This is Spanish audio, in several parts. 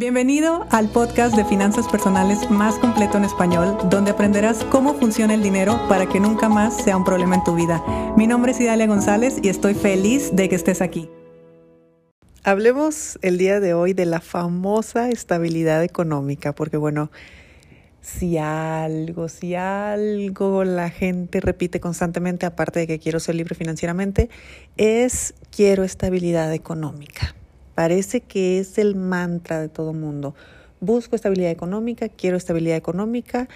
Bienvenido al podcast de finanzas personales más completo en español, donde aprenderás cómo funciona el dinero para que nunca más sea un problema en tu vida. Mi nombre es Idalia González y estoy feliz de que estés aquí. Hablemos el día de hoy de la famosa estabilidad económica, porque bueno, si algo, si algo la gente repite constantemente, aparte de que quiero ser libre financieramente, es quiero estabilidad económica. Parece que es el mantra de todo mundo. Busco estabilidad económica, quiero estabilidad económica,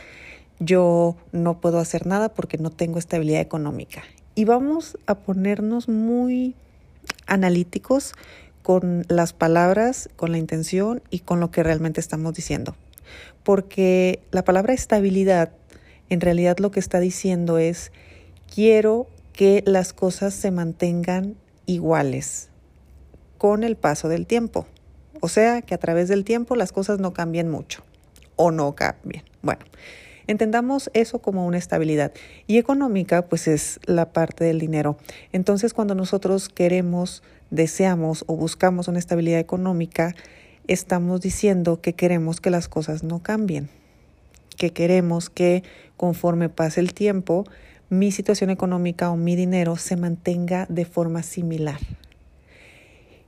yo no puedo hacer nada porque no tengo estabilidad económica. Y vamos a ponernos muy analíticos con las palabras, con la intención y con lo que realmente estamos diciendo. Porque la palabra estabilidad en realidad lo que está diciendo es quiero que las cosas se mantengan iguales, con el paso del tiempo. O sea, que a través del tiempo las cosas no cambien mucho o no cambien. Bueno, entendamos eso como una estabilidad. Y económica, pues es la parte del dinero. Entonces, cuando nosotros queremos, deseamos o buscamos una estabilidad económica, estamos diciendo que queremos que las cosas no cambien, que queremos que conforme pase el tiempo, mi situación económica o mi dinero se mantenga de forma similar.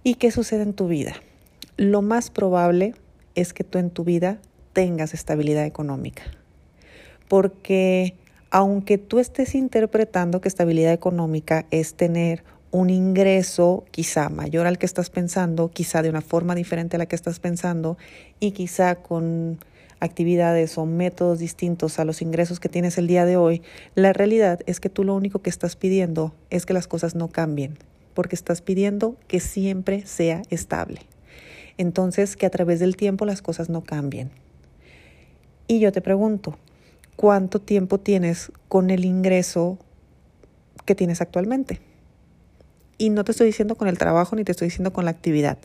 ¿Y qué sucede en tu vida? Lo más probable es que tú en tu vida tengas estabilidad económica. Porque aunque tú estés interpretando que estabilidad económica es tener un ingreso quizá mayor al que estás pensando, quizá de una forma diferente a la que estás pensando y quizá con actividades o métodos distintos a los ingresos que tienes el día de hoy, la realidad es que tú lo único que estás pidiendo es que las cosas no cambien, porque estás pidiendo que siempre sea estable. Entonces, que a través del tiempo las cosas no cambien. Y yo te pregunto, ¿cuánto tiempo tienes con el ingreso que tienes actualmente? Y no te estoy diciendo con el trabajo ni te estoy diciendo con la actividad.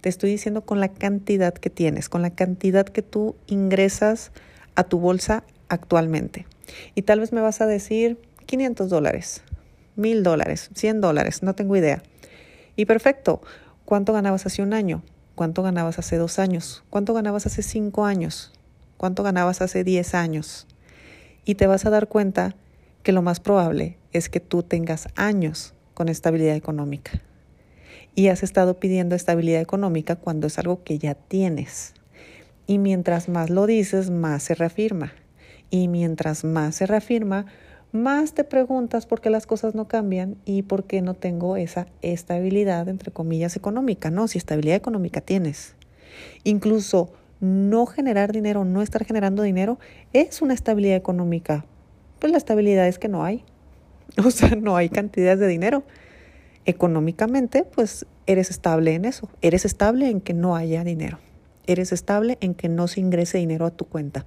Te estoy diciendo con la cantidad que tienes, con la cantidad que tú ingresas a tu bolsa actualmente. Y tal vez me vas a decir 500 dólares mil dólares, cien dólares, no tengo idea. Y perfecto, ¿cuánto ganabas hace un año? ¿Cuánto ganabas hace dos años? ¿Cuánto ganabas hace cinco años? ¿Cuánto ganabas hace diez años? Y te vas a dar cuenta que lo más probable es que tú tengas años con estabilidad económica. Y has estado pidiendo estabilidad económica cuando es algo que ya tienes. Y mientras más lo dices, más se reafirma. Y mientras más se reafirma, más te preguntas por qué las cosas no cambian y por qué no tengo esa estabilidad, entre comillas, económica. No, si estabilidad económica tienes. Incluso no generar dinero, no estar generando dinero, es una estabilidad económica. Pues la estabilidad es que no hay. O sea, no hay cantidades de dinero. Económicamente, pues eres estable en eso. Eres estable en que no haya dinero. Eres estable en que no se ingrese dinero a tu cuenta.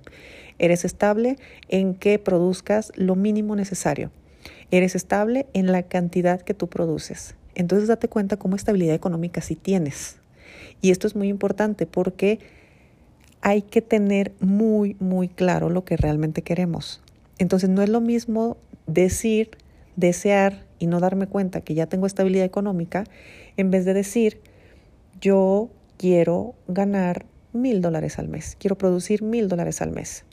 Eres estable en que produzcas lo mínimo necesario. Eres estable en la cantidad que tú produces. Entonces date cuenta cómo estabilidad económica sí tienes. Y esto es muy importante porque hay que tener muy, muy claro lo que realmente queremos. Entonces no es lo mismo decir, desear y no darme cuenta que ya tengo estabilidad económica en vez de decir, yo quiero ganar mil dólares al mes, quiero producir mil dólares al mes,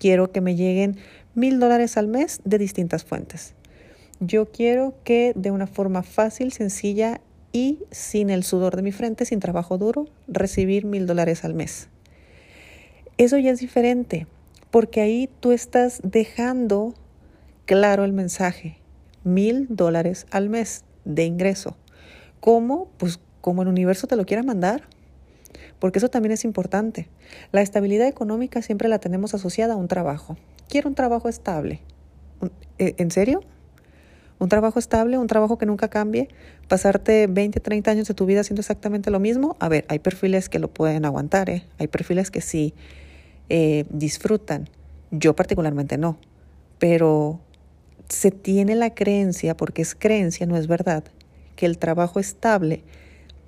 quiero que me lleguen mil dólares al mes de distintas fuentes. Yo quiero que de una forma fácil, sencilla y sin el sudor de mi frente, sin trabajo duro, recibir mil dólares al mes. Eso ya es diferente, porque ahí tú estás dejando claro el mensaje, mil dólares al mes de ingreso. ¿Cómo? Pues como el universo te lo quiera mandar porque eso también es importante. La estabilidad económica siempre la tenemos asociada a un trabajo. Quiero un trabajo estable. ¿e, ¿En serio? ¿Un trabajo estable? ¿Un trabajo que nunca cambie? ¿Pasarte 20, 30 años de tu vida haciendo exactamente lo mismo? A ver, hay perfiles que lo pueden aguantar, ¿eh? Hay perfiles que sí eh, disfrutan. Yo particularmente no. Pero se tiene la creencia, porque es creencia, no es verdad, que el trabajo estable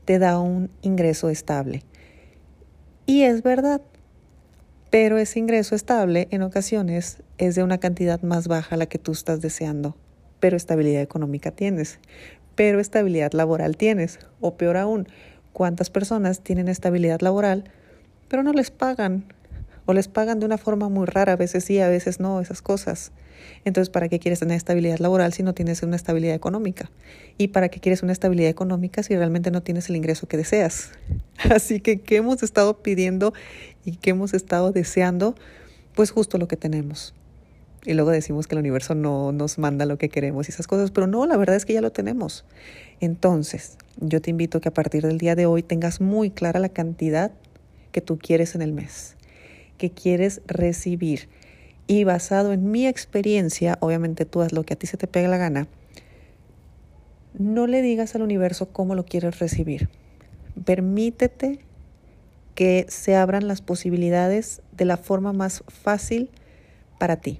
te da un ingreso estable. Y es verdad, pero ese ingreso estable en ocasiones es de una cantidad más baja a la que tú estás deseando, pero estabilidad económica tienes, pero estabilidad laboral tienes, o peor aún, ¿cuántas personas tienen estabilidad laboral, pero no les pagan o les pagan de una forma muy rara, a veces sí, a veces no, esas cosas. Entonces, ¿para qué quieres tener estabilidad laboral si no tienes una estabilidad económica? ¿Y para qué quieres una estabilidad económica si realmente no tienes el ingreso que deseas? Así que, ¿qué hemos estado pidiendo y qué hemos estado deseando? Pues justo lo que tenemos. Y luego decimos que el universo no nos manda lo que queremos y esas cosas, pero no, la verdad es que ya lo tenemos. Entonces, yo te invito a que a partir del día de hoy tengas muy clara la cantidad que tú quieres en el mes, que quieres recibir y basado en mi experiencia, obviamente tú haz lo que a ti se te pega la gana, no le digas al universo cómo lo quieres recibir. Permítete que se abran las posibilidades de la forma más fácil para ti,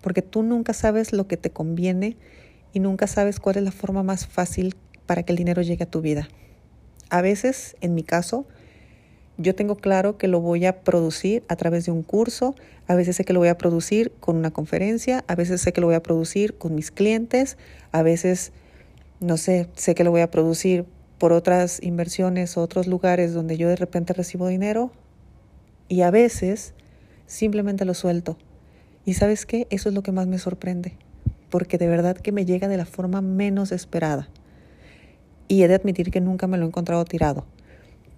porque tú nunca sabes lo que te conviene y nunca sabes cuál es la forma más fácil para que el dinero llegue a tu vida. A veces, en mi caso, yo tengo claro que lo voy a producir a través de un curso, a veces sé que lo voy a producir con una conferencia, a veces sé que lo voy a producir con mis clientes, a veces, no sé, sé que lo voy a producir por otras inversiones o otros lugares donde yo de repente recibo dinero y a veces simplemente lo suelto. Y sabes qué, eso es lo que más me sorprende, porque de verdad que me llega de la forma menos esperada. Y he de admitir que nunca me lo he encontrado tirado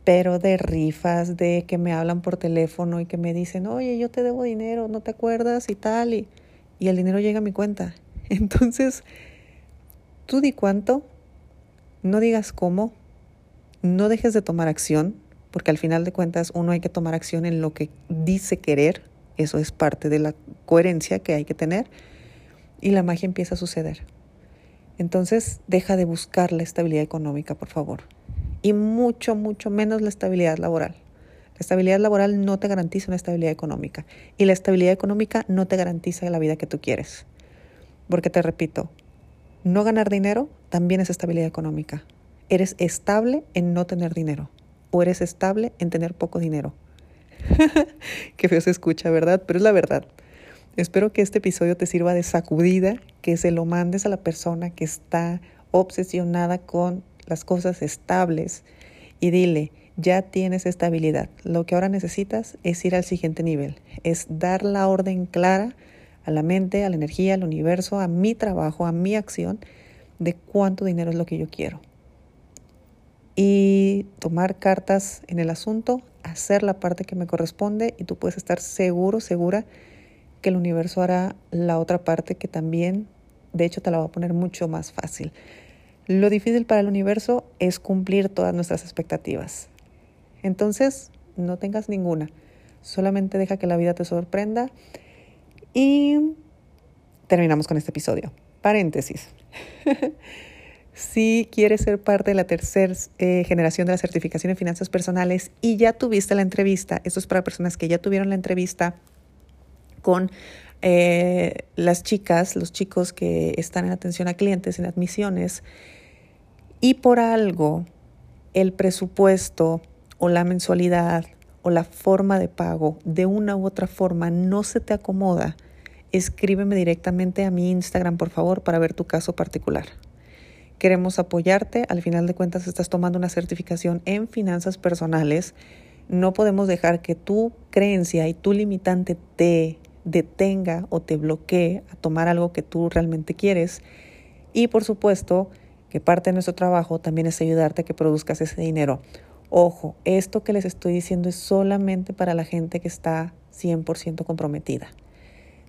pero de rifas, de que me hablan por teléfono y que me dicen, oye, yo te debo dinero, ¿no te acuerdas? y tal, y, y el dinero llega a mi cuenta. Entonces, tú di cuánto, no digas cómo, no dejes de tomar acción, porque al final de cuentas uno hay que tomar acción en lo que dice querer, eso es parte de la coherencia que hay que tener, y la magia empieza a suceder. Entonces, deja de buscar la estabilidad económica, por favor y mucho, mucho menos la estabilidad laboral. La estabilidad laboral no te garantiza una estabilidad económica y la estabilidad económica no te garantiza la vida que tú quieres. Porque te repito, no ganar dinero también es estabilidad económica. Eres estable en no tener dinero o eres estable en tener poco dinero. Qué feo se escucha, ¿verdad? Pero es la verdad. Espero que este episodio te sirva de sacudida, que se lo mandes a la persona que está obsesionada con las cosas estables y dile, ya tienes estabilidad. Lo que ahora necesitas es ir al siguiente nivel, es dar la orden clara a la mente, a la energía, al universo, a mi trabajo, a mi acción, de cuánto dinero es lo que yo quiero. Y tomar cartas en el asunto, hacer la parte que me corresponde y tú puedes estar seguro, segura que el universo hará la otra parte que también, de hecho, te la va a poner mucho más fácil. Lo difícil para el universo es cumplir todas nuestras expectativas. Entonces, no tengas ninguna. Solamente deja que la vida te sorprenda. Y terminamos con este episodio. Paréntesis. si quieres ser parte de la tercera eh, generación de la certificación en finanzas personales y ya tuviste la entrevista, esto es para personas que ya tuvieron la entrevista con eh, las chicas, los chicos que están en atención a clientes, en admisiones, y por algo el presupuesto o la mensualidad o la forma de pago de una u otra forma no se te acomoda, escríbeme directamente a mi Instagram, por favor, para ver tu caso particular. Queremos apoyarte. Al final de cuentas, estás tomando una certificación en finanzas personales. No podemos dejar que tu creencia y tu limitante te detenga o te bloquee a tomar algo que tú realmente quieres. Y por supuesto, que parte de nuestro trabajo también es ayudarte a que produzcas ese dinero. Ojo, esto que les estoy diciendo es solamente para la gente que está 100% comprometida.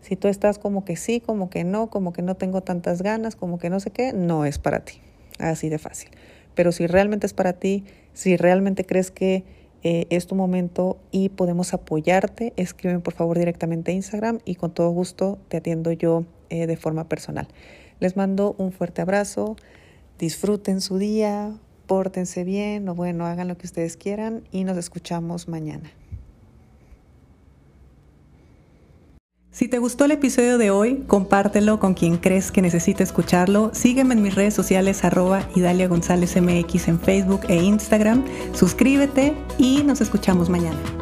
Si tú estás como que sí, como que no, como que no tengo tantas ganas, como que no sé qué, no es para ti. Así de fácil. Pero si realmente es para ti, si realmente crees que eh, es tu momento y podemos apoyarte, escríbeme por favor directamente a Instagram y con todo gusto te atiendo yo eh, de forma personal. Les mando un fuerte abrazo disfruten su día, pórtense bien o bueno, hagan lo que ustedes quieran y nos escuchamos mañana. Si te gustó el episodio de hoy, compártelo con quien crees que necesite escucharlo. Sígueme en mis redes sociales arroba Idalia González MX en Facebook e Instagram. Suscríbete y nos escuchamos mañana.